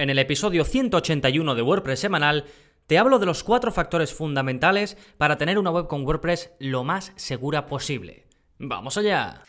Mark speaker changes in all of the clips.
Speaker 1: En el episodio 181 de WordPress semanal te hablo de los cuatro factores fundamentales para tener una web con WordPress lo más segura posible. ¡Vamos allá!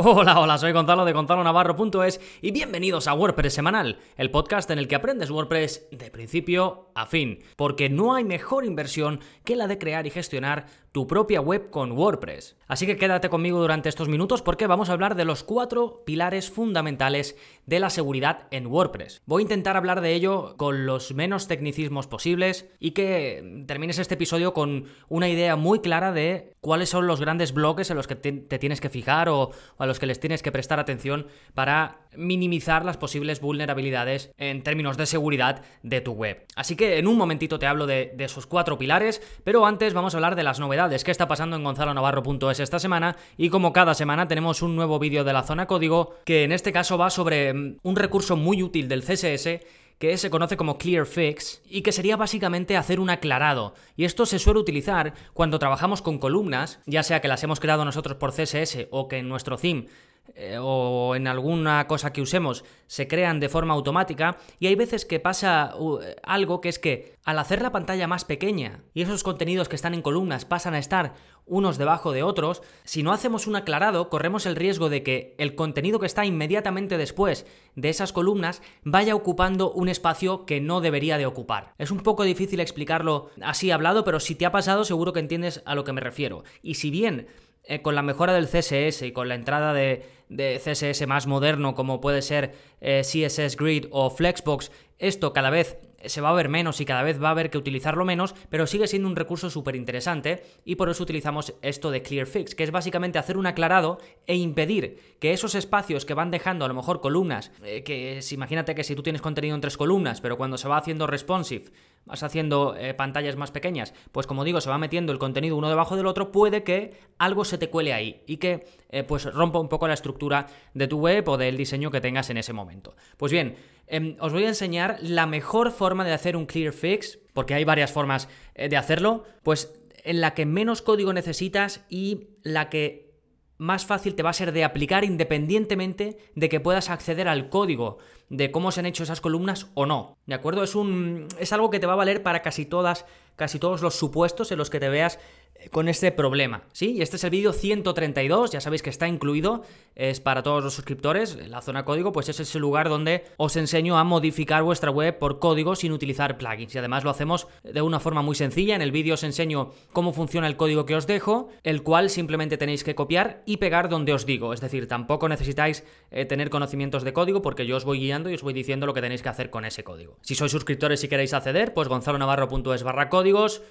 Speaker 1: Hola, hola, soy Gonzalo de GonzaloNavarro.es y bienvenidos a WordPress Semanal, el podcast en el que aprendes WordPress de principio a fin, porque no hay mejor inversión que la de crear y gestionar tu propia web con WordPress. Así que quédate conmigo durante estos minutos porque vamos a hablar de los cuatro pilares fundamentales de la seguridad en WordPress. Voy a intentar hablar de ello con los menos tecnicismos posibles y que termines este episodio con una idea muy clara de cuáles son los grandes bloques en los que te, tienes que fijar o, a los que les tienes que prestar atención para minimizar las posibles vulnerabilidades en términos de seguridad de tu web. Así que en un momentito te hablo de, de esos cuatro pilares, pero antes vamos a hablar de las novedades qué está pasando en gonzalonavarro.es esta semana y como cada semana tenemos un nuevo vídeo de la zona código que en este caso va sobre mm, un recurso muy útil del CSS que se conoce como Clear Fix y que sería básicamente hacer un aclarado. Y esto se suele utilizar cuando trabajamos con columnas, ya sea que las hemos creado nosotros por CSS o que en nuestro theme eh, o en alguna cosa que usemos se crean de forma automática y hay veces que pasa uh, algo que es que al hacer la pantalla más pequeña y esos contenidos que están en columnas pasan a estar unos debajo de otros, si no hacemos un aclarado corremos el riesgo de que el contenido que está inmediatamente después de esas columnas vaya ocupando un espacio que no debería de ocupar. Es un poco difícil explicarlo así hablado, pero si te ha pasado seguro que entiendes a lo que me refiero. Y si bien eh, con la mejora del CSS y con la entrada de, CSS más moderno como puede ser eh, CSS Grid o Flexbox, esto cada vez se va a ver menos y cada vez va a haber que utilizarlo menos, pero sigue siendo un recurso súper interesante y por eso utilizamos esto de ClearFix, que es básicamente hacer un aclarado e impedir que esos espacios que van dejando a lo mejor columnas, eh, que imagínate que si tú tienes contenido en tres columnas, pero cuando se va haciendo responsive, vas haciendo eh, pantallas más pequeñas, pues como digo, se va metiendo el contenido uno debajo del otro, puede que algo se te cuele ahí y que eh, pues rompa un poco la estructura de tu web o del diseño que tengas en ese momento. Pues bien, Em, os voy a enseñar la mejor forma de hacer un clear fix, porque hay varias formas eh, de hacerlo, pues en la que menos código necesitas y la que más fácil te va a ser de aplicar independientemente de que puedas acceder al código de cómo se han hecho esas columnas o no. ¿De acuerdo? Es un es algo que te va a valer para casi todas casi todos los supuestos en los que te veas con este problema, ¿sí? Y este es el vídeo 132, ya sabéis que está incluido, es para todos los suscriptores, la zona código, pues es ese lugar donde os enseño a modificar vuestra web por código sin utilizar plugins. Y además lo hacemos de una forma muy sencilla, en el vídeo os enseño cómo funciona el código que os dejo, el cual simplemente tenéis que copiar y pegar donde os digo, es decir, tampoco necesitáis eh, tener conocimientos de código porque yo os voy guiando y os voy diciendo lo que tenéis que hacer con ese código. Si sois suscriptores y queréis acceder, pues gonzalonavarro.es barra códigos,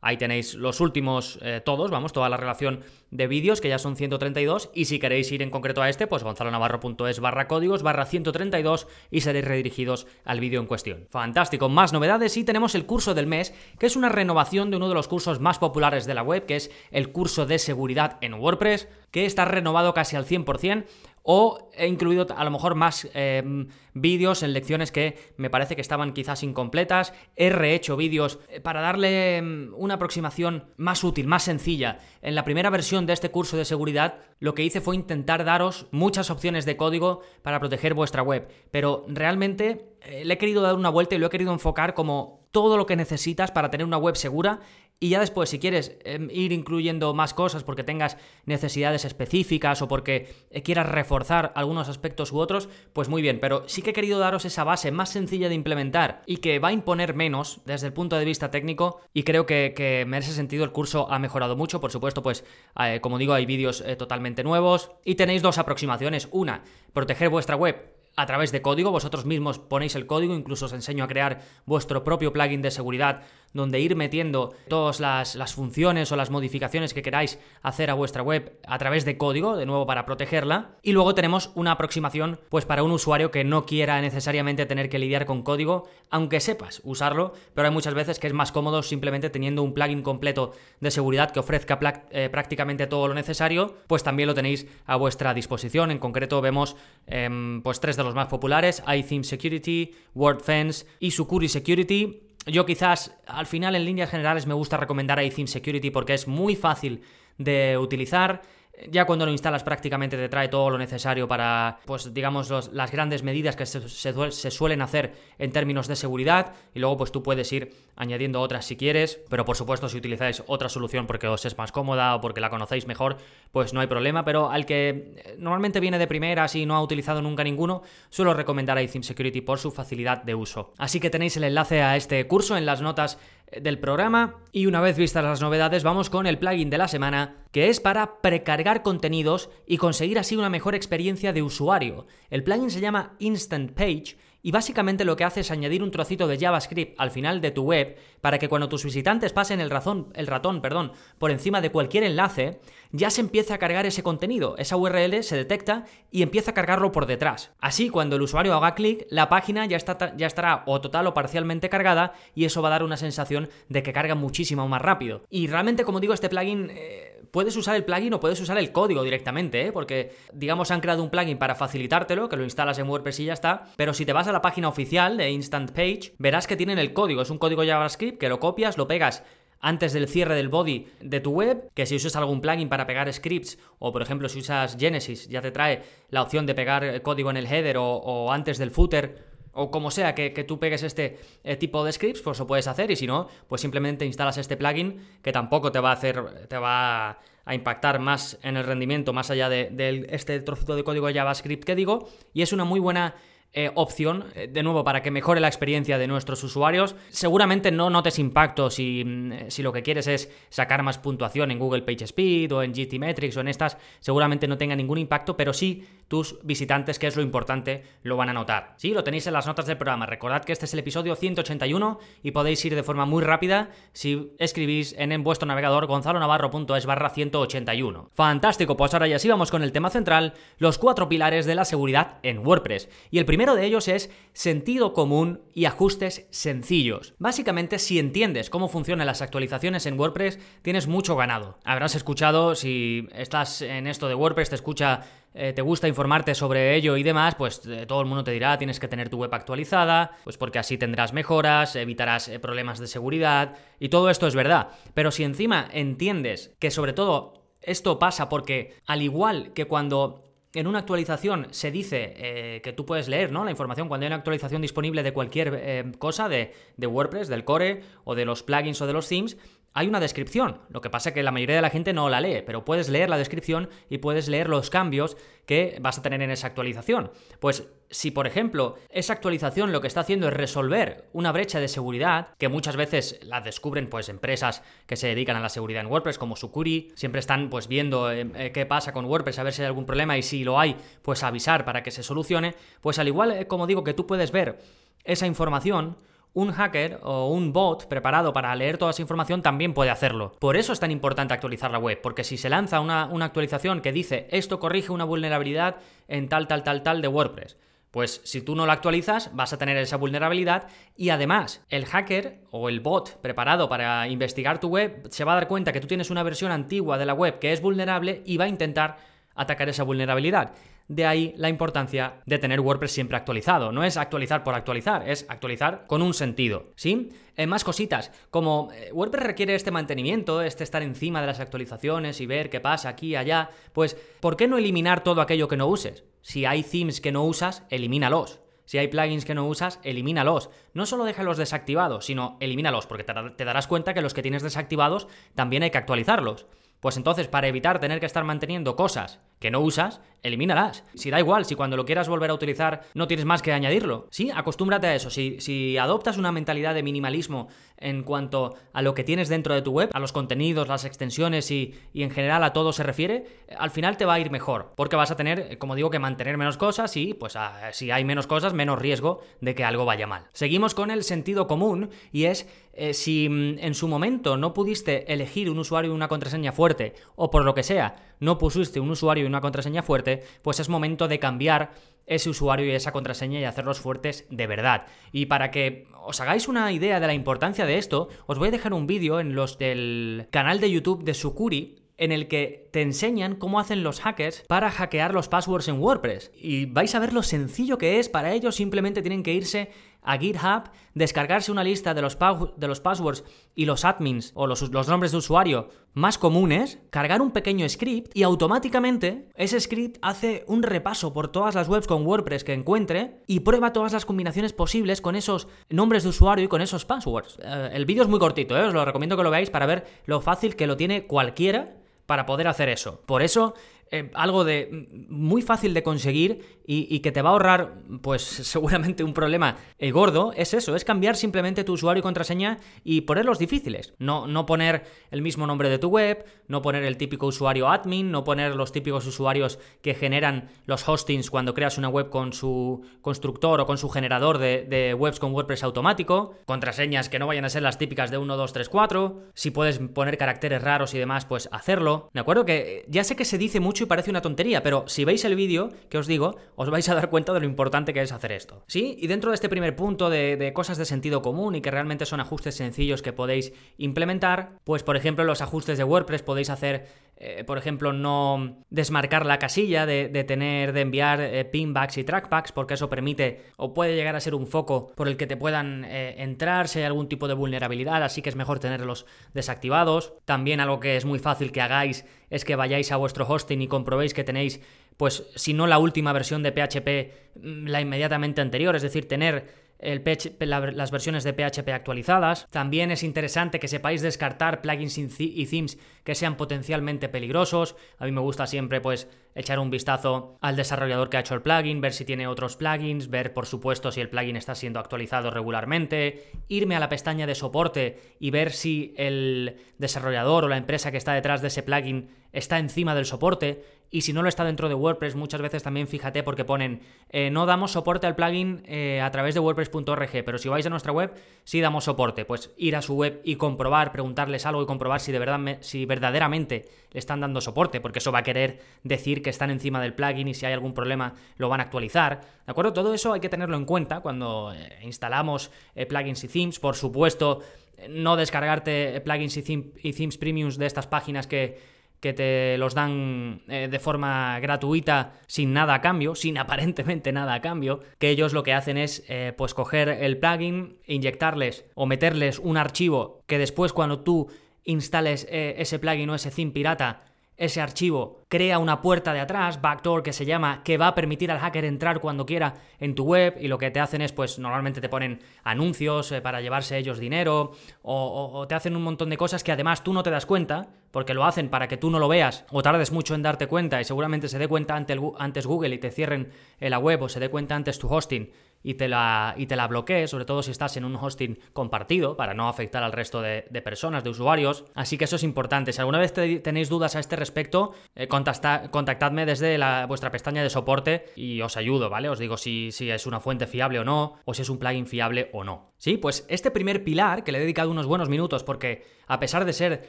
Speaker 1: Ahí tenéis los últimos eh, todos, vamos, toda la relación de vídeos, que ya son 132. Y si queréis ir en concreto a este, pues gonzalonavarro.es barra códigos barra 132 y seréis redirigidos al vídeo en cuestión. Fantástico, más novedades y tenemos el curso del mes, que es una renovación de uno de los cursos más populares de la web, que es el curso de seguridad en WordPress, que está renovado casi al 100% o he incluido a lo mejor más em, vídeos en lecciones que me parece que estaban quizás incompletas. He rehecho vídeos eh, para darle em, una aproximación más útil, más sencilla. En la primera versión de este curso de seguridad lo que hice fue intentar daros muchas opciones de código para proteger vuestra web. Pero realmente eh, le he querido dar una vuelta y lo he querido enfocar como todo lo que necesitas para tener una web segura y ya después, si quieres em, ir incluyendo más cosas porque tengas necesidades específicas o porque eh, quieras reforzar algunos aspectos u otros, pues muy bien. Pero sí que he querido daros esa base más sencilla de implementar y que va a imponer menos desde el punto de vista técnico. Y creo que, en ese sentido el curso ha mejorado mucho. Por supuesto, pues eh, como digo, hay vídeos eh, totalmente nuevos. Y tenéis dos aproximaciones. Una, proteger vuestra web a través de código, vosotros mismos ponéis el código, incluso os enseño a crear vuestro propio plugin de seguridad donde ir metiendo todas las, funciones o las modificaciones que queráis hacer a vuestra web a través de código, de nuevo para protegerla. Y luego tenemos una aproximación pues para un usuario que no quiera necesariamente tener que lidiar con código, aunque sepas usarlo, pero hay muchas veces que es más cómodo simplemente teniendo un plugin completo de seguridad que ofrezca eh, prácticamente todo lo necesario, pues también lo tenéis a vuestra disposición. En concreto vemos em, pues tres de los más populares, iTheme Security, WordFence y Sucuri Security yo quizás al final en líneas generales me gusta recomendar iTheme Security porque es muy fácil de utilizar ya cuando lo instalas prácticamente te trae todo lo necesario para, pues digamos, las grandes medidas que se, suelen hacer en términos de seguridad. Y luego pues tú puedes ir añadiendo otras si quieres, pero por supuesto si utilizáis otra solución porque os es más cómoda o porque la conocéis mejor, pues no hay problema, pero al que eh, normalmente viene de primeras y no ha utilizado nunca ninguno, suelo recomendar a Security por su facilidad de uso. Así que tenéis el enlace a este curso en las notas del programa y una vez vistas las novedades vamos con el plugin de la semana que es para precargar contenidos y conseguir así una mejor experiencia de usuario. El plugin se llama Instant Page y básicamente lo que hace es añadir un trocito de JavaScript al final de tu web para que cuando tus visitantes pasen el, el ratón perdón, por encima de cualquier enlace, ya se empiece a cargar ese contenido. Esa URL se detecta y empieza a cargarlo por detrás. Así, cuando el usuario haga clic, la página ya, está, ya estará o total o parcialmente cargada y eso va a dar una sensación de que carga muchísimo más rápido. Y realmente, como digo, este plugin... Eh, puedes usar el plugin o puedes usar el código directamente, ¿eh? porque digamos han creado un plugin para facilitártelo, que lo instalas en WordPress y ya está, pero si te vas a la página oficial de Instant Page, verás que tienen el código, es un código JavaScript que lo copias, lo pegas antes del cierre del body de tu web, que si usas algún plugin para pegar scripts, o por ejemplo si usas Genesis, ya te trae la opción de pegar código en el header o antes del footer o como sea que, tú pegues este eh, tipo de scripts, pues lo puedes hacer. Y si no, pues simplemente instalas este plugin que tampoco te va a hacer, te va a impactar más en el rendimiento más allá de, este trocito de código JavaScript que digo. Y es una muy buena eh, opción, eh, de nuevo, para que mejore la experiencia de nuestros usuarios. Seguramente no notes impacto si, mm, si, lo que quieres es sacar más puntuación en Google PageSpeed o en GTmetrix o en estas, seguramente no tenga ningún impacto, pero sí tus visitantes, que es lo importante, lo van a notar. Sí, lo tenéis en las notas del programa. Recordad que este es el episodio 181 y podéis ir de forma muy rápida si escribís en, vuestro navegador gonzalonavarro.es barra 181. Fantástico, pues ahora ya sí vamos con el tema central, los cuatro pilares de la seguridad en WordPress. Y el primero de ellos es sentido común y ajustes sencillos. Básicamente, si entiendes cómo funcionan las actualizaciones en WordPress, tienes mucho ganado. Habrás escuchado, si estás en esto de WordPress, te escucha eh, te gusta informarte sobre ello y demás, pues eh, todo el mundo te dirá tienes que tener tu web actualizada, pues porque así tendrás mejoras, evitarás eh, problemas de seguridad y todo esto es verdad. Pero si encima entiendes que sobre todo esto pasa porque al igual que cuando en una actualización se dice que tú puedes leer ¿no? la información cuando hay una actualización disponible de cualquier cosa, de, de, WordPress, del core o de los plugins o de los themes, hay una descripción. Lo que pasa es que la mayoría de la gente no la lee, pero puedes leer la descripción y puedes leer los cambios que vas a tener en esa actualización. Pues si, por ejemplo, esa actualización lo que está haciendo es resolver una brecha de seguridad, que muchas veces la descubren pues empresas que se dedican a la seguridad en WordPress, como Sucuri, siempre están pues viendo eh, eh, qué pasa con WordPress, a ver si hay algún problema y si lo hay, pues avisar para que se solucione, pues al igual, eh, como digo, que tú puedes ver esa información, un hacker o un bot preparado para leer toda esa información también puede hacerlo. Por eso es tan importante actualizar la web, porque si se lanza una, actualización que dice esto corrige una vulnerabilidad en tal, tal, tal, tal de WordPress, pues si tú no la actualizas, vas a tener esa vulnerabilidad y además el hacker o el bot preparado para investigar tu web se va a dar cuenta que tú tienes una versión antigua de la web que es vulnerable y va a intentar atacar esa vulnerabilidad. De ahí la importancia de tener WordPress siempre actualizado. No es actualizar por actualizar, es actualizar con un sentido. ¿Sí? En más cositas, como eh, WordPress requiere este mantenimiento, este estar encima de las actualizaciones y ver qué pasa aquí y allá, pues ¿por qué no eliminar todo aquello que no uses? Si hay themes que no usas, elimínalos. Si hay plugins que no usas, elimínalos. No solo déjalos desactivados, sino elimínalos, porque te darás cuenta que los que tienes desactivados también hay que actualizarlos. Pues entonces, para evitar tener que estar manteniendo cosas que no usas, elimínalas. Si da igual, si cuando lo quieras volver a utilizar no tienes más que añadirlo. Sí, acostúmbrate a eso. Si, si adoptas una mentalidad de minimalismo en cuanto a lo que tienes dentro de tu web, a los contenidos, las extensiones y, en general a todo se refiere, al final te va a ir mejor. Porque vas a tener, como digo, que mantener menos cosas y, pues, si hay menos cosas, menos riesgo de que algo vaya mal. Seguimos con el sentido común y es eh, si mm, en su momento no pudiste elegir un usuario y una contraseña fuerte, o por lo que sea, no pusiste un usuario y una contraseña fuerte, pues es momento de cambiar ese usuario y esa contraseña y hacerlos fuertes de verdad. Y para que os hagáis una idea de la importancia de esto, os voy a dejar un vídeo en los del canal de YouTube de Sukuri en el que te enseñan cómo hacen los hackers para hackear los passwords en WordPress. Y vais a ver lo sencillo que es, para ellos simplemente tienen que irse a GitHub, descargarse una lista de los, de los passwords y los admins o los, los nombres de usuario más comunes, cargar un pequeño script y automáticamente ese script hace un repaso por todas las webs con WordPress que encuentre y prueba todas las combinaciones posibles con esos nombres de usuario y con esos passwords. Eh, el vídeo es muy cortito, ¿eh? os lo recomiendo que lo veáis para ver lo fácil que lo tiene cualquiera para poder hacer eso. Por eso eh, algo de muy fácil de conseguir y, que te va a ahorrar, pues seguramente un problema eh, gordo, es eso, es cambiar simplemente tu usuario y contraseña y ponerlos difíciles. No, no poner el mismo nombre de tu web, no poner el típico usuario admin, no poner los típicos usuarios que generan los hostings cuando creas una web con su constructor o con su generador de, de webs con WordPress automático, contraseñas que no vayan a ser las típicas de 1, 2, 3, 4, si puedes poner caracteres raros y demás, pues hacerlo. De acuerdo que ya sé que se dice mucho y parece una tontería, pero si veis el vídeo que os digo, os vais a dar cuenta de lo importante que es hacer esto. ¿Sí? Y dentro de este primer punto de, cosas de sentido común y que realmente son ajustes sencillos que podéis implementar, pues por ejemplo los ajustes de WordPress podéis hacer eh, por ejemplo, no desmarcar la casilla de, tener, de enviar eh, pinbacks y trackbacks, porque eso permite o puede llegar a ser un foco por el que te puedan eh, entrar si hay algún tipo de vulnerabilidad, así que es mejor tenerlos desactivados. También algo que es muy fácil que hagáis es que vayáis a vuestro hosting y comprobéis que tenéis, pues, si no la última versión de PHP, mm, la inmediatamente anterior, es decir, tener las versiones de PHP actualizadas. También es interesante que sepáis descartar plugins y themes que sean potencialmente peligrosos. A mí me gusta siempre pues echar un vistazo al desarrollador que ha hecho el plugin, ver si tiene otros plugins, ver por supuesto si el plugin está siendo actualizado regularmente, irme a la pestaña de soporte y ver si el desarrollador o la empresa que está detrás de ese plugin está encima del soporte y si no lo está dentro de WordPress, muchas veces también fíjate porque ponen eh, no damos soporte al plugin eh, a través de WordPress.org, pero si vais a nuestra web, sí damos soporte. Pues ir a su web y comprobar, preguntarles algo y comprobar si, de verdad, si verdaderamente le están dando soporte, porque eso va a querer decir que están encima del plugin y si hay algún problema lo van a actualizar. ¿De acuerdo? Todo eso hay que tenerlo en cuenta cuando eh, instalamos plugins y themes. Por supuesto, no descargarte plugins y, y themes premiums de estas páginas que que te los dan eh, de forma gratuita sin nada a cambio, sin aparentemente nada a cambio, que ellos lo que hacen es eh, pues coger el plugin, inyectarles o meterles un archivo que después cuando tú instales eh, ese plugin o ese theme pirata ese archivo crea una puerta de atrás, backdoor que se llama, que va a permitir al hacker entrar cuando quiera en tu web y lo que te hacen es, pues normalmente te ponen anuncios eh, para llevarse ellos dinero o, te hacen un montón de cosas que además tú no te das cuenta porque lo hacen para que tú no lo veas o tardes mucho en darte cuenta y seguramente se dé cuenta antes Google y te cierren la web o se dé cuenta antes tu hosting y te la, y te la sobre todo si estás en un hosting compartido, para no afectar al resto de, personas, de usuarios. Así que eso es importante. Si alguna vez tenéis dudas a este respecto, eh, contactadme desde la, vuestra pestaña de soporte y os ayudo, ¿vale? Os digo si, si es una fuente fiable o no, o si es un plugin fiable o no. Sí, pues este primer pilar, que le he dedicado unos buenos minutos, porque a pesar de ser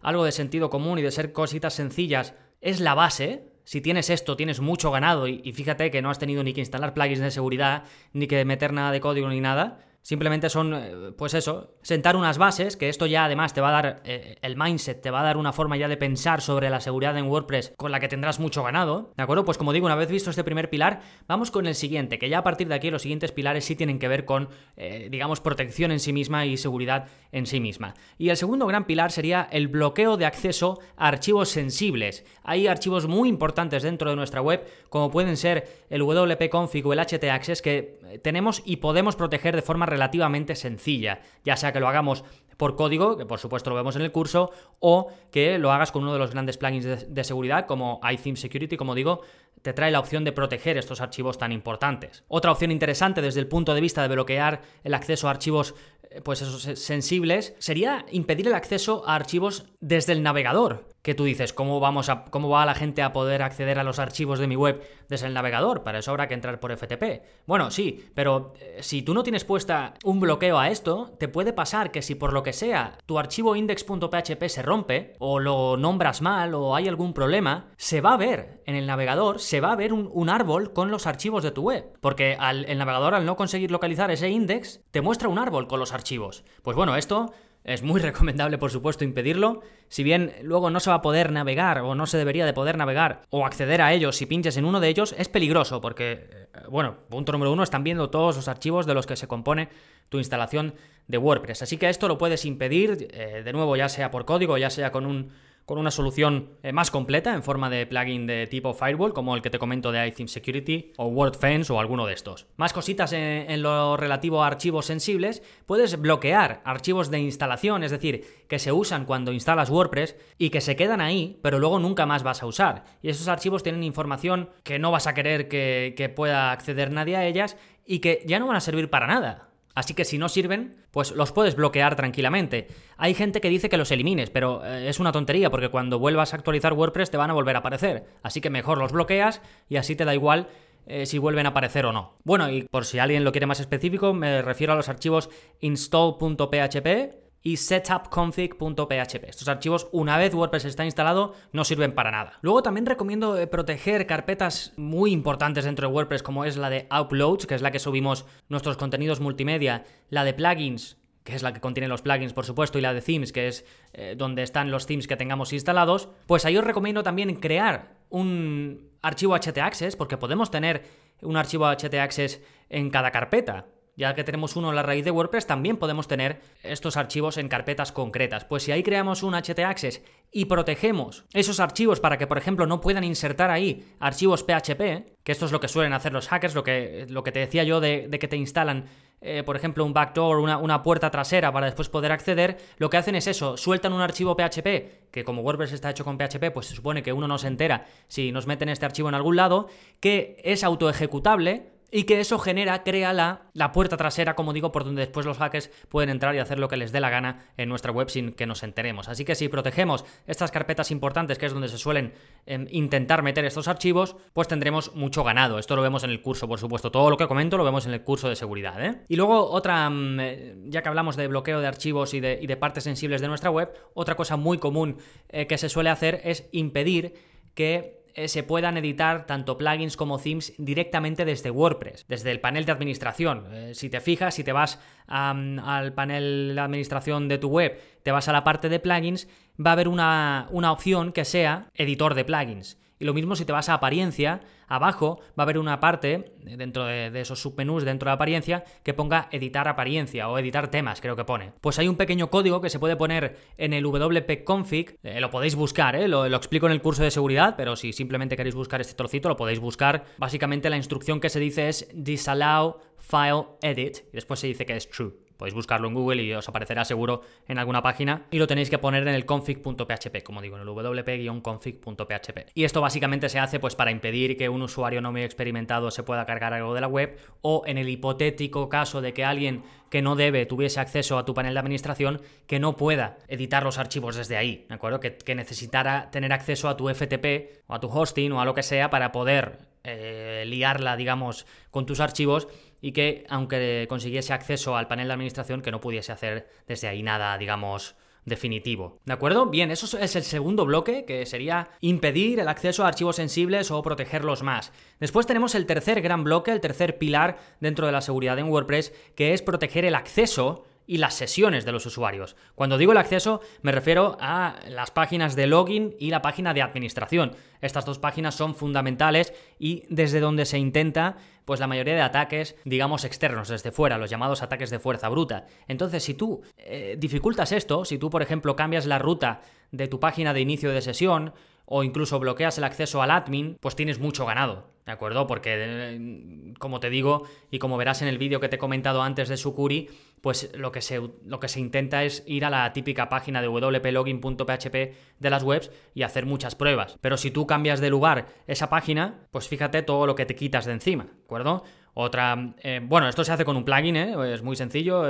Speaker 1: algo de sentido común y de ser cositas sencillas, es la base, si tienes esto, tienes mucho ganado y, fíjate que no has tenido ni que instalar plugins de seguridad, ni que meter nada de código ni nada, Simplemente son, eh, pues eso, sentar unas bases, que esto ya además te va a dar eh, el mindset, te va a dar una forma ya de pensar sobre la seguridad en WordPress con la que tendrás mucho ganado, ¿de acuerdo? Pues como digo, una vez visto este primer pilar, vamos con el siguiente, que ya a partir de aquí los siguientes pilares sí tienen que ver con, eh, digamos, protección en sí misma y seguridad en sí misma. Y el segundo gran pilar sería el bloqueo de acceso a archivos sensibles. Hay archivos muy importantes dentro de nuestra web, como pueden ser el wp-config o el ht-access, que tenemos y podemos proteger de forma relativamente sencilla, ya sea que lo hagamos por código, que por supuesto lo vemos en el curso, o que lo hagas con uno de los grandes plugins de, seguridad como iTheme Security, como digo, te trae la opción de proteger estos archivos tan importantes. Otra opción interesante desde el punto de vista de bloquear el acceso a archivos eh, pues esos sensibles sería impedir el acceso a archivos desde el navegador que tú dices, ¿cómo, vamos a, ¿cómo va la gente a poder acceder a los archivos de mi web desde el navegador? Para eso habrá que entrar por FTP. Bueno, sí, pero eh, si tú no tienes puesta un bloqueo a esto, te puede pasar que si por lo que sea tu archivo index.php se rompe, o lo nombras mal, o hay algún problema, se va a ver en el navegador, se va a ver un, árbol con los archivos de tu web. Porque el navegador, al no conseguir localizar ese index, te muestra un árbol con los archivos. Pues bueno, esto es muy recomendable, por supuesto, impedirlo. Si bien luego no se va a poder navegar o no se debería de poder navegar o acceder a ellos si pinches en uno de ellos, es peligroso porque, eh, bueno, punto número uno, están viendo todos los archivos de los que se compone tu instalación de WordPress. Así que esto lo puedes impedir, eh, de nuevo, ya sea por código, ya sea con un con una solución eh, más completa en forma de plugin de tipo firewall, como el que te comento de iTheme Security o WordFence o alguno de estos. Más cositas en, lo relativo a archivos sensibles, puedes bloquear archivos de instalación, es decir, que se usan cuando instalas WordPress y que se quedan ahí, pero luego nunca más vas a usar. Y esos archivos tienen información que no vas a querer que pueda acceder nadie a ellas y que ya no van a servir para nada. Así que si no sirven, pues los puedes bloquear tranquilamente. Hay gente que dice que los elimines, pero eh, es una tontería porque cuando vuelvas a actualizar WordPress te van a volver a aparecer. Así que mejor los bloqueas y así te da igual eh, si vuelven a aparecer o no. Bueno, y por si alguien lo quiere más específico, me refiero a los archivos install.php y setupconfig.php. Estos archivos, una vez WordPress está instalado, no sirven para nada. Luego también recomiendo eh, proteger carpetas muy importantes dentro de WordPress, como es la de Uploads, que es la que subimos nuestros contenidos multimedia, la de plugins, que es la que contiene los plugins, por supuesto, y la de themes, que es eh, donde están los themes que tengamos instalados, pues ahí os recomiendo también crear un archivo htaccess, porque podemos tener un archivo htaccess en cada carpeta ya que tenemos uno en la raíz de WordPress, también podemos tener estos archivos en carpetas concretas. Pues si ahí creamos un htaccess y protegemos esos archivos para que, por ejemplo, no puedan insertar ahí archivos PHP, que esto es lo que suelen hacer los hackers, lo que, lo que te decía yo de, que te instalan eh, por ejemplo, un backdoor, una, una, puerta trasera para después poder acceder, lo que hacen es eso, sueltan un archivo PHP, que como WordPress está hecho con PHP, pues se supone que uno no se entera si nos meten este archivo en algún lado, que es autoejecutable, y que eso genera, crea la, la, puerta trasera, como digo, por donde después los hackers pueden entrar y hacer lo que les dé la gana en nuestra web sin que nos enteremos. Así que si protegemos estas carpetas importantes, que es donde se suelen em, intentar meter estos archivos, pues tendremos mucho ganado. Esto lo vemos en el curso, por supuesto. Todo lo que comento lo vemos en el curso de seguridad. ¿eh? Y luego otra, mm, eh, ya que hablamos de bloqueo de archivos y de, partes sensibles de nuestra web, otra cosa muy común eh, que se suele hacer es impedir que eh, se puedan editar tanto plugins como themes directamente desde WordPress, desde el panel de administración. Eh, si te fijas, si te vas al panel de administración de tu web, te vas a la parte de plugins, va a haber una, una opción que sea editor de plugins. Y lo mismo si te vas a apariencia, abajo va a haber una parte dentro de, esos submenús dentro de apariencia que ponga editar apariencia o editar temas, creo que pone. Pues hay un pequeño código que se puede poner en el WP config, eh, lo podéis buscar, eh, lo, lo, explico en el curso de seguridad, pero si simplemente queréis buscar este trocito lo podéis buscar. Básicamente la instrucción que se dice es disallow file edit y después se dice que es true. Podéis buscarlo en Google y os aparecerá seguro en alguna página y lo tenéis que poner en el config.php, como digo, en el wp-config.php. Y esto básicamente se hace pues para impedir que un usuario no muy experimentado se pueda cargar algo de la web o en el hipotético caso de que alguien que no debe tuviese acceso a tu panel de administración que no pueda editar los archivos desde ahí, ¿de acuerdo? Que, necesitara tener acceso a tu FTP o a tu hosting o a lo que sea para poder eh, liarla, digamos, con tus archivos y que aunque consiguiese acceso al panel de administración, que no pudiese hacer desde ahí nada, digamos, definitivo. ¿De acuerdo? Bien, eso es el segundo bloque, que sería impedir el acceso a archivos sensibles o protegerlos más. Después tenemos el tercer gran bloque, el tercer pilar dentro de la seguridad en WordPress, que es proteger el acceso y las sesiones de los usuarios. Cuando digo el acceso me refiero a las páginas de login y la página de administración. Estas dos páginas son fundamentales y desde donde se intenta pues la mayoría de ataques, digamos, externos, desde fuera, los llamados ataques de fuerza bruta. Entonces, si tú eh, dificultas esto, si tú, por ejemplo, cambias la ruta de tu página de inicio de sesión, o incluso bloqueas el acceso al admin, pues tienes mucho ganado, ¿de acuerdo? Porque, eh, como te digo, y como verás en el vídeo que te he comentado antes de Sukuri, pues lo que, se, lo que se intenta es ir a la típica página de wplogin.php de las webs y hacer muchas pruebas. Pero si tú cambias de lugar esa página, pues fíjate todo lo que te quitas de encima, ¿de acuerdo? Otra, eh, bueno, esto se hace con un plugin, ¿eh? es muy sencillo.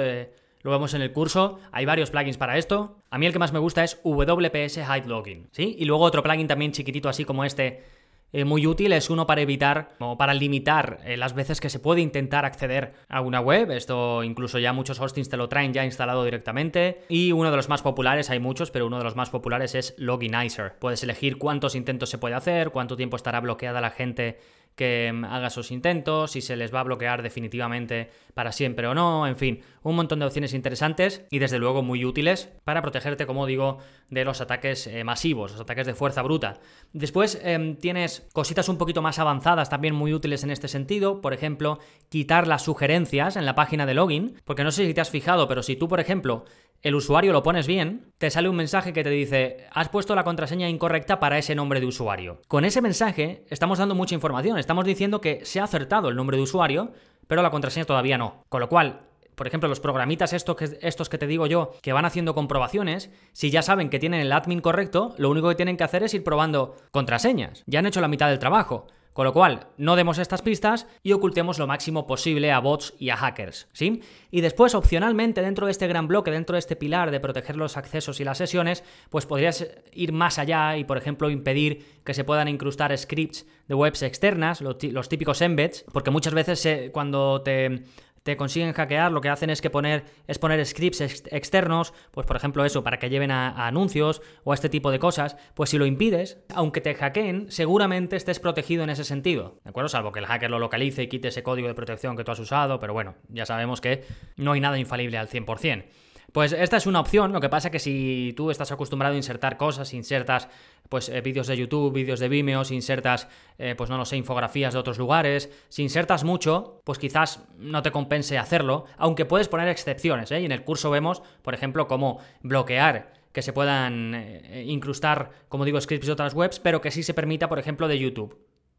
Speaker 1: Lo vemos en el curso, hay varios plugins para esto. A mí el que más me gusta es WPS Hide Login. Y luego otro plugin también chiquitito así como este, eh, muy útil, es uno para evitar o para limitar eh, las veces que se puede intentar acceder a una web. Esto incluso ya muchos hostings te lo traen ya instalado directamente. Y uno de los más populares, hay muchos, pero uno de los más populares es Loginizer. Puedes elegir cuántos intentos se puede hacer, cuánto tiempo estará bloqueada la gente que mm, haga sus intentos, si se les va a bloquear definitivamente para siempre o no, en fin, un montón de opciones interesantes y desde luego muy útiles para protegerte, como digo, de los ataques eh, masivos, los ataques de fuerza bruta. Después em, tienes cositas un poquito más avanzadas también muy útiles en este sentido, por ejemplo, quitar las sugerencias en la página de login, porque no sé si te has fijado, pero si tú, por ejemplo, el usuario lo pones bien, te sale un mensaje que te dice, has puesto la contraseña incorrecta para ese nombre de usuario. Con ese mensaje estamos dando mucha información, estamos diciendo que se ha acertado el nombre de usuario, pero la contraseña todavía no. Con lo cual, por ejemplo, los programitas estos que, estos que te digo yo, que van haciendo comprobaciones, si ya saben que tienen el admin correcto, lo único que tienen que hacer es ir probando contraseñas. Ya han hecho la mitad del trabajo. Con lo cual, no demos estas pistas y ocultemos lo máximo posible a bots y a hackers, ¿sí? Y después, opcionalmente, dentro de este gran bloque, dentro de este pilar de proteger los accesos y las sesiones, pues podrías ir más allá y, por ejemplo, impedir que se puedan incrustar scripts de webs externas, los típicos embeds, porque muchas veces cuando te te consiguen hackear, lo que hacen es que poner, es poner scripts externos, pues por ejemplo eso, para que lleven a, anuncios o a este tipo de cosas, pues si lo impides, aunque te hackeen, seguramente estés protegido en ese sentido, ¿de acuerdo? Salvo que el hacker lo localice y quite ese código de protección que tú has usado, pero bueno, ya sabemos que no hay nada infalible al 100%. Pues esta es una opción, lo que pasa que si tú estás acostumbrado a insertar cosas, insertas pues eh, vídeos de YouTube, vídeos de Vimeo, si insertas eh, pues no lo sé, infografías de otros lugares, si insertas mucho, pues quizás no te compense hacerlo, aunque puedes poner excepciones, ¿eh? y en el curso vemos, por ejemplo, cómo bloquear que se puedan incrustar, como digo, scripts de otras webs, pero que sí se permita, por ejemplo, de YouTube.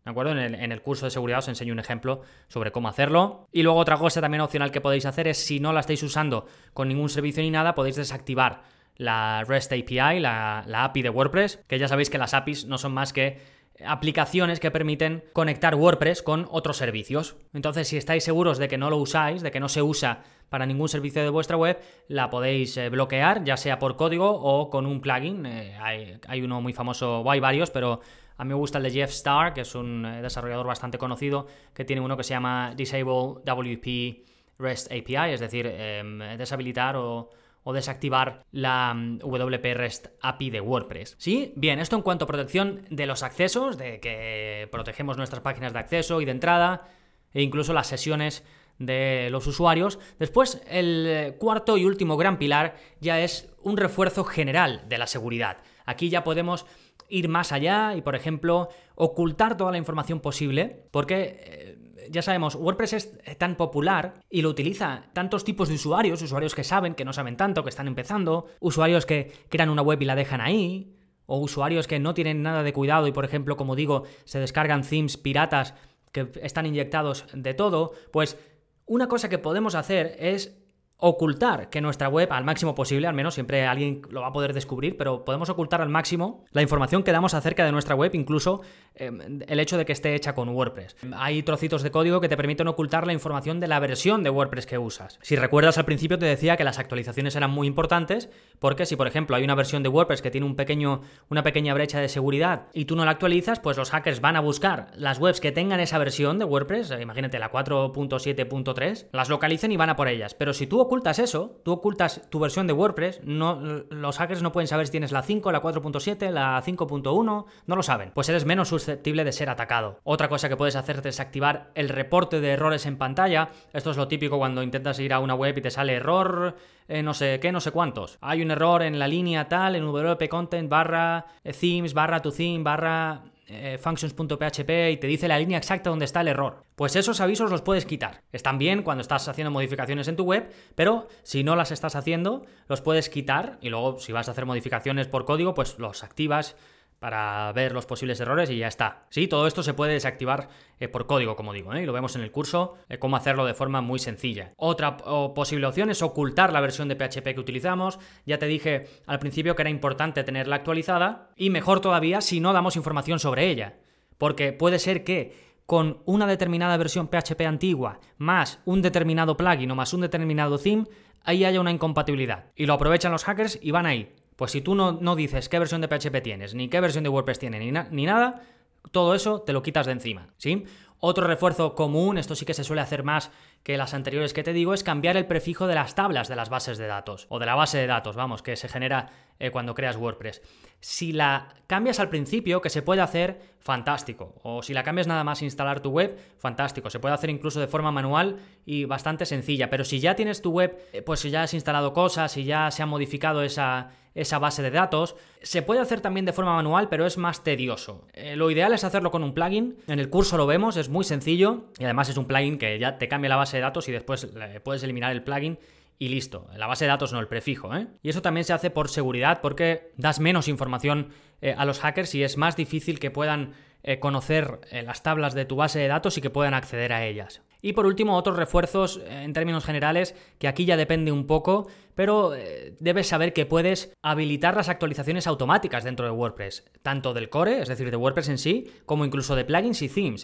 Speaker 1: ¿De acuerdo? En el, curso de seguridad os enseño un ejemplo sobre cómo hacerlo. Y luego otra cosa también opcional que podéis hacer es si no la estáis usando con ningún servicio ni nada, podéis desactivar la REST API, la, la API de WordPress, que ya sabéis que las APIs no son más que aplicaciones que permiten conectar WordPress con otros servicios. Entonces, si estáis seguros de que no lo usáis, de que no se usa para ningún servicio de vuestra web, la podéis eh, bloquear, ya sea por código o con un plugin. Eh, hay, hay, uno muy famoso, o hay varios, pero a mí me gusta el de Jeff Starr, que es un eh, desarrollador bastante conocido, que tiene uno que se llama Disable WP REST API, es decir, em, deshabilitar o, desactivar la mm, WP REST API de WordPress. ¿Sí? Bien, esto en cuanto a protección de los accesos, de que protegemos nuestras páginas de acceso y de entrada, e incluso las sesiones de los usuarios. Después, el eh, cuarto y último gran pilar ya es un refuerzo general de la seguridad. Aquí ya podemos ir más allá y, por ejemplo, ocultar toda la información posible, porque... Eh, ya sabemos, WordPress es tan popular y lo utiliza tantos tipos de usuarios, usuarios que saben, que no saben tanto, que están empezando, usuarios que crean una web y la dejan ahí, o usuarios que no tienen nada de cuidado y, por ejemplo, como digo, se descargan themes piratas que están inyectados de todo, pues una cosa que podemos hacer es ocultar que nuestra web al máximo posible, al menos siempre alguien lo va a poder descubrir, pero podemos ocultar al máximo la información que damos acerca de nuestra web, incluso em, el hecho de que esté hecha con WordPress. Hay trocitos de código que te permiten ocultar la información de la versión de WordPress que usas. Si recuerdas al principio te decía que las actualizaciones eran muy importantes, porque si por ejemplo hay una versión de WordPress que tiene un pequeño, una pequeña brecha de seguridad y tú no la actualizas, pues los hackers van a buscar las webs que tengan esa versión de WordPress, imagínate la 4.7.3, las localicen y van a por ellas. Pero si tú ocultas eso, tú ocultas tu versión de WordPress, no, los hackers no pueden saber si tienes la 5, la 4.7, la 5.1, no lo saben. Pues eres menos susceptible de ser atacado. Otra cosa que puedes hacer es activar el reporte de errores en pantalla. Esto es lo típico cuando intentas ir a una web y te sale error, eh, no sé qué, no sé cuántos. Hay un error en la línea tal, en WP Content barra eh, themes barra to theme barra eh, functions.php y te dice la línea exacta donde está el error. Pues esos avisos los puedes quitar. Están bien cuando estás haciendo modificaciones en tu web, pero si no las estás haciendo, los puedes quitar y luego si vas a hacer modificaciones por código, pues los activas para ver los posibles errores y ya está. Sí, todo esto se puede desactivar eh, por código, como digo, ¿eh? y lo vemos en el curso, eh, cómo hacerlo de forma muy sencilla. Otra posible opción es ocultar la versión de PHP que utilizamos. Ya te dije al principio que era importante tenerla actualizada y mejor todavía si no damos información sobre ella. Porque puede ser que con una determinada versión PHP antigua, más un determinado plugin o más un determinado theme, ahí haya una incompatibilidad. Y lo aprovechan los hackers y van ahí. Pues si tú no, no dices qué versión de PHP tienes, ni qué versión de WordPress tienes, ni, ni nada, todo eso te lo quitas de encima, ¿sí? Otro refuerzo común, esto sí que se suele hacer más que las anteriores que te digo, es cambiar el prefijo de las tablas de las bases de datos, o de la base de datos, vamos, que se genera eh, cuando creas WordPress. Si la cambias al principio, que se puede hacer, fantástico. O si la cambias nada más instalar tu web, fantástico. Se puede hacer incluso de forma manual y bastante sencilla. Pero si ya tienes tu web, eh, pues si ya has instalado cosas y ya se ha modificado esa, esa base de datos, se puede hacer también de forma manual, pero es más tedioso. Eh, lo ideal es hacerlo con un plugin. En el curso lo vemos, es muy sencillo y además es un plugin que ya te cambia la base de datos y después puedes eliminar el plugin y listo. La base de datos no el prefijo, ¿eh? Y eso también se hace por seguridad porque das menos información eh, a los hackers y es más difícil que puedan eh, conocer eh, las tablas de tu base de datos y que puedan acceder a ellas. Y por último, otros refuerzos en términos generales, que aquí ya depende un poco, pero debes saber que puedes habilitar las actualizaciones automáticas dentro de WordPress, tanto del core, es decir, de WordPress en sí, como incluso de plugins y themes.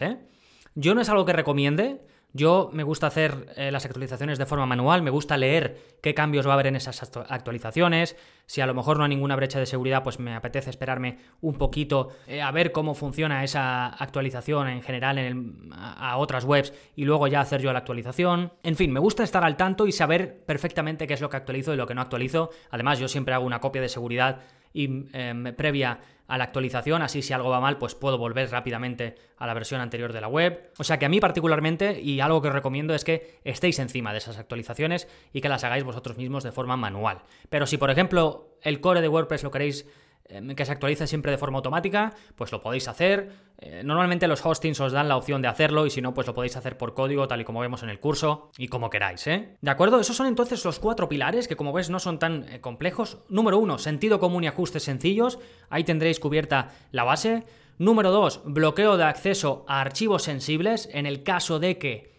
Speaker 1: Yo no es algo que recomiende, yo me gusta hacer eh, las actualizaciones de forma manual, me gusta leer qué cambios va a haber en esas actualizaciones. Si a lo mejor no hay ninguna brecha de seguridad, pues me apetece esperarme un poquito eh, a ver cómo funciona esa actualización en general en a, otras webs y luego ya hacer yo la actualización. En fin, me gusta estar al tanto y saber perfectamente qué es lo que actualizo y lo que no actualizo. Además, yo siempre hago una copia de seguridad y em, previa a la actualización, así si algo va mal, pues puedo volver rápidamente a la versión anterior de la web. O sea que a mí particularmente, y algo que os recomiendo es que estéis encima de esas actualizaciones y que las hagáis vosotros mismos de forma manual. Pero si por ejemplo el core de WordPress lo queréis que se actualice siempre de forma automática, pues lo podéis hacer. Eh, normalmente los hostings os dan la opción de hacerlo y si no, pues lo podéis hacer por código, tal y como vemos en el curso y como queráis, ¿eh? ¿De acuerdo? Esos son entonces los cuatro pilares que como ves no son tan eh, complejos. Número uno, sentido común y ajustes sencillos. Ahí tendréis cubierta la base. Número dos, bloqueo de acceso a archivos sensibles en el caso de que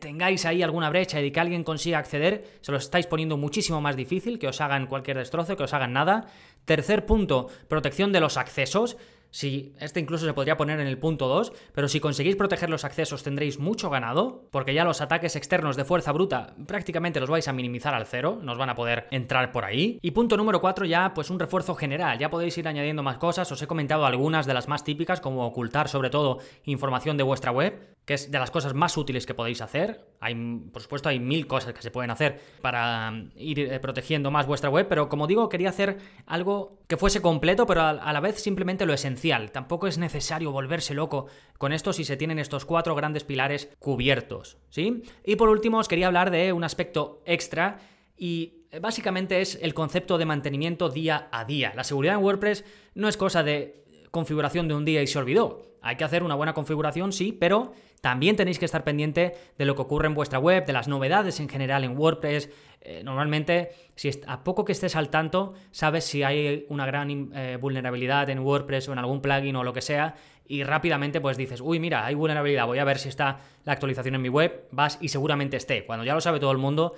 Speaker 1: tengáis ahí alguna brecha y que alguien consiga acceder, se lo estáis poniendo muchísimo más difícil, que os hagan cualquier destrozo, que os hagan nada. Tercer punto, protección de los accesos. Si este incluso se podría poner en el punto 2, pero si conseguís proteger los accesos tendréis mucho ganado, porque ya los ataques externos de fuerza bruta prácticamente los vais a minimizar al cero, nos van a poder entrar por ahí. Y punto número 4 ya pues un refuerzo general, ya podéis ir añadiendo más cosas, os he comentado algunas de las más típicas como ocultar sobre todo información de vuestra web, que es de las cosas más útiles que podéis hacer. Hay, por supuesto, hay mil cosas que se pueden hacer para mm, ir eh, protegiendo más vuestra web, pero como digo, quería hacer algo que fuese completo, pero a la vez simplemente lo esencial. Tampoco es necesario volverse loco con esto si se tienen estos cuatro grandes pilares cubiertos, ¿sí? Y por último, os quería hablar de un aspecto extra y eh, básicamente es el concepto de mantenimiento día a día. La seguridad en WordPress no es cosa de configuración de un día y se olvidó. Hay que hacer una buena configuración, sí, pero también tenéis que estar pendiente de lo que ocurre en vuestra web, de las novedades en general en WordPress. Eh, normalmente, si a poco que estés al tanto, sabes si hay una gran eh, vulnerabilidad en WordPress o en algún plugin o lo que sea, y rápidamente pues dices, uy, mira, hay vulnerabilidad, voy a ver si está la actualización en mi web, vas y seguramente esté. Cuando ya lo sabe todo el mundo,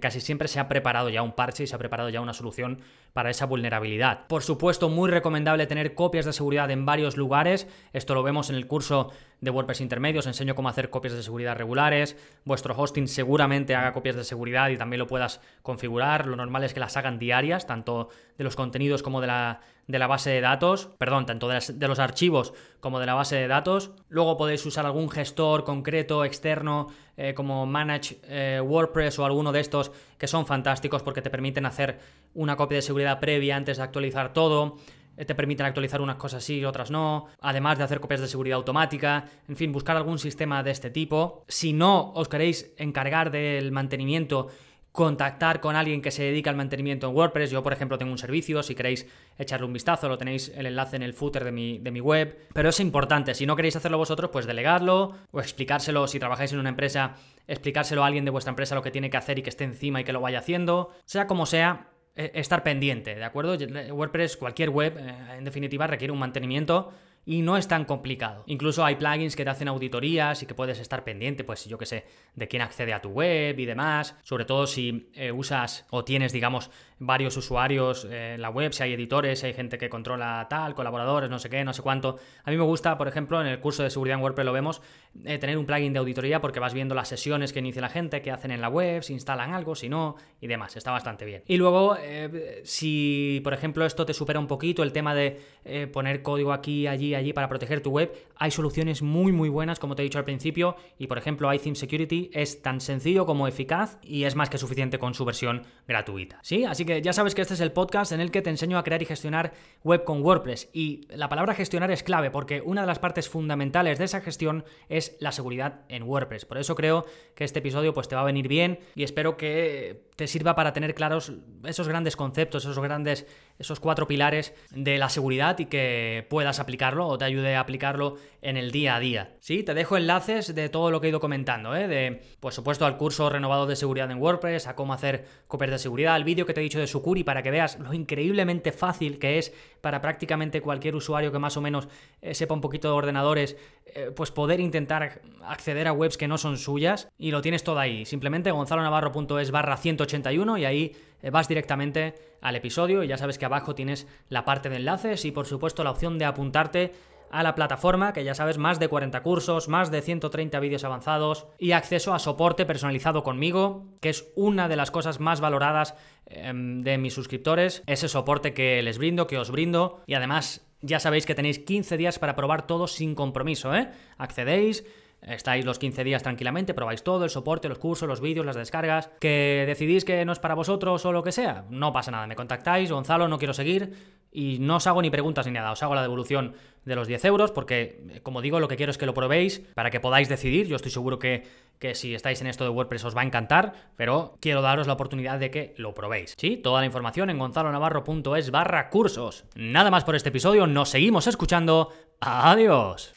Speaker 1: casi siempre se ha preparado ya un parche y se ha preparado ya una solución para esa vulnerabilidad. Por supuesto, muy recomendable tener copias de seguridad en varios lugares. Esto lo vemos en el curso de WordPress intermedios, enseño cómo hacer copias de seguridad regulares. Vuestro hosting seguramente haga copias de seguridad y también lo puedas configurar. Lo normal es que las hagan diarias, tanto de los contenidos como de la, de la base de datos, perdón, tanto de, los archivos como de la base de datos. Luego podéis usar algún gestor concreto externo eh, como Manage eh, WordPress o alguno de estos que son fantásticos porque te permiten hacer una copia de seguridad previa antes de actualizar todo eh, te permiten actualizar unas cosas sí y otras no, además de hacer copias de seguridad automática, en fin, buscar algún sistema de este tipo. Si no os queréis encargar del mantenimiento contactar con alguien que se dedica al mantenimiento en WordPress. Yo, por ejemplo, tengo un servicio, si queréis echarle un vistazo, lo tenéis el enlace en el footer de mi, de mi web. Pero es importante, si no queréis hacerlo vosotros, pues delegarlo o explicárselo, si trabajáis en una empresa, explicárselo a alguien de vuestra empresa lo que tiene que hacer y que esté encima y que lo vaya haciendo. Sea como sea, e, estar pendiente, ¿de acuerdo? WordPress, cualquier web, eh, en definitiva, requiere un mantenimiento y no es tan complicado. Incluso hay plugins que te hacen auditorías y que puedes estar pendiente, pues yo que sé, de quién accede a tu web y demás. Sobre todo si eh, usas o tienes, digamos, varios usuarios en la web, si hay editores, si hay gente que controla tal, colaboradores, no sé qué, no sé cuánto. A mí me gusta, por ejemplo, en el curso de seguridad en WordPress lo vemos, eh, tener un plugin de auditoría porque vas viendo las sesiones que inicia la gente, qué hacen en la web, si instalan algo, si no, y demás. Está bastante bien. Y luego, eh, si por ejemplo esto te supera un poquito el tema de poner código aquí, allí, allí para proteger tu web. Hay soluciones muy muy buenas, como te he dicho al principio, y por ejemplo iTheme Security es tan sencillo como eficaz y es más que suficiente con su versión gratuita. ¿Sí? Así que ya sabes que este es el podcast en el que te enseño a crear y gestionar web con WordPress. Y la palabra gestionar es clave porque una de las partes fundamentales de esa gestión es la seguridad en WordPress. Por eso creo que este episodio pues, te va a venir bien y espero que te sirva para tener claros esos grandes conceptos, esos grandes, esos cuatro pilares de la seguridad y que puedas aplicarlo o te ayude a aplicarlo en el día a día. Sí, te dejo enlaces de todo lo que he ido comentando, ¿eh? de, por supuesto, al curso renovado de seguridad en WordPress, a cómo hacer copias de seguridad, al vídeo que te he dicho de Sucuri para que veas lo increíblemente fácil que es para prácticamente cualquier usuario que más o menos eh, sepa un poquito de ordenadores, eh, pues poder intentar acceder a webs que no son suyas y lo tienes todo ahí. Simplemente gonzalonavarro.es barra 181 y ahí eh, vas directamente al episodio y ya sabes que abajo tienes la parte de enlaces y por supuesto la opción de apuntarte a la plataforma, que ya sabes, más de 40 cursos, más de 130 vídeos avanzados y acceso a soporte personalizado conmigo, que es una de las cosas más valoradas em, de mis suscriptores, ese soporte que les brindo, que os brindo, y además ya sabéis que tenéis 15 días para probar todo sin compromiso, ¿eh? Accedéis, Estáis los 15 días tranquilamente, probáis todo, el soporte, los cursos, los vídeos, las descargas. Que decidís que no es para vosotros o lo que sea, no pasa nada. Me contactáis, Gonzalo, no quiero seguir. Y no os hago ni preguntas ni nada, os hago la devolución de los 10 euros porque, como digo, lo que quiero es que lo probéis para que podáis decidir. Yo estoy seguro que, que si estáis en esto de WordPress os va a encantar, pero quiero daros la oportunidad de que lo probéis. Sí, toda la información en gonzalonavarro.es barra cursos. Nada más por este episodio, nos seguimos escuchando. Adiós.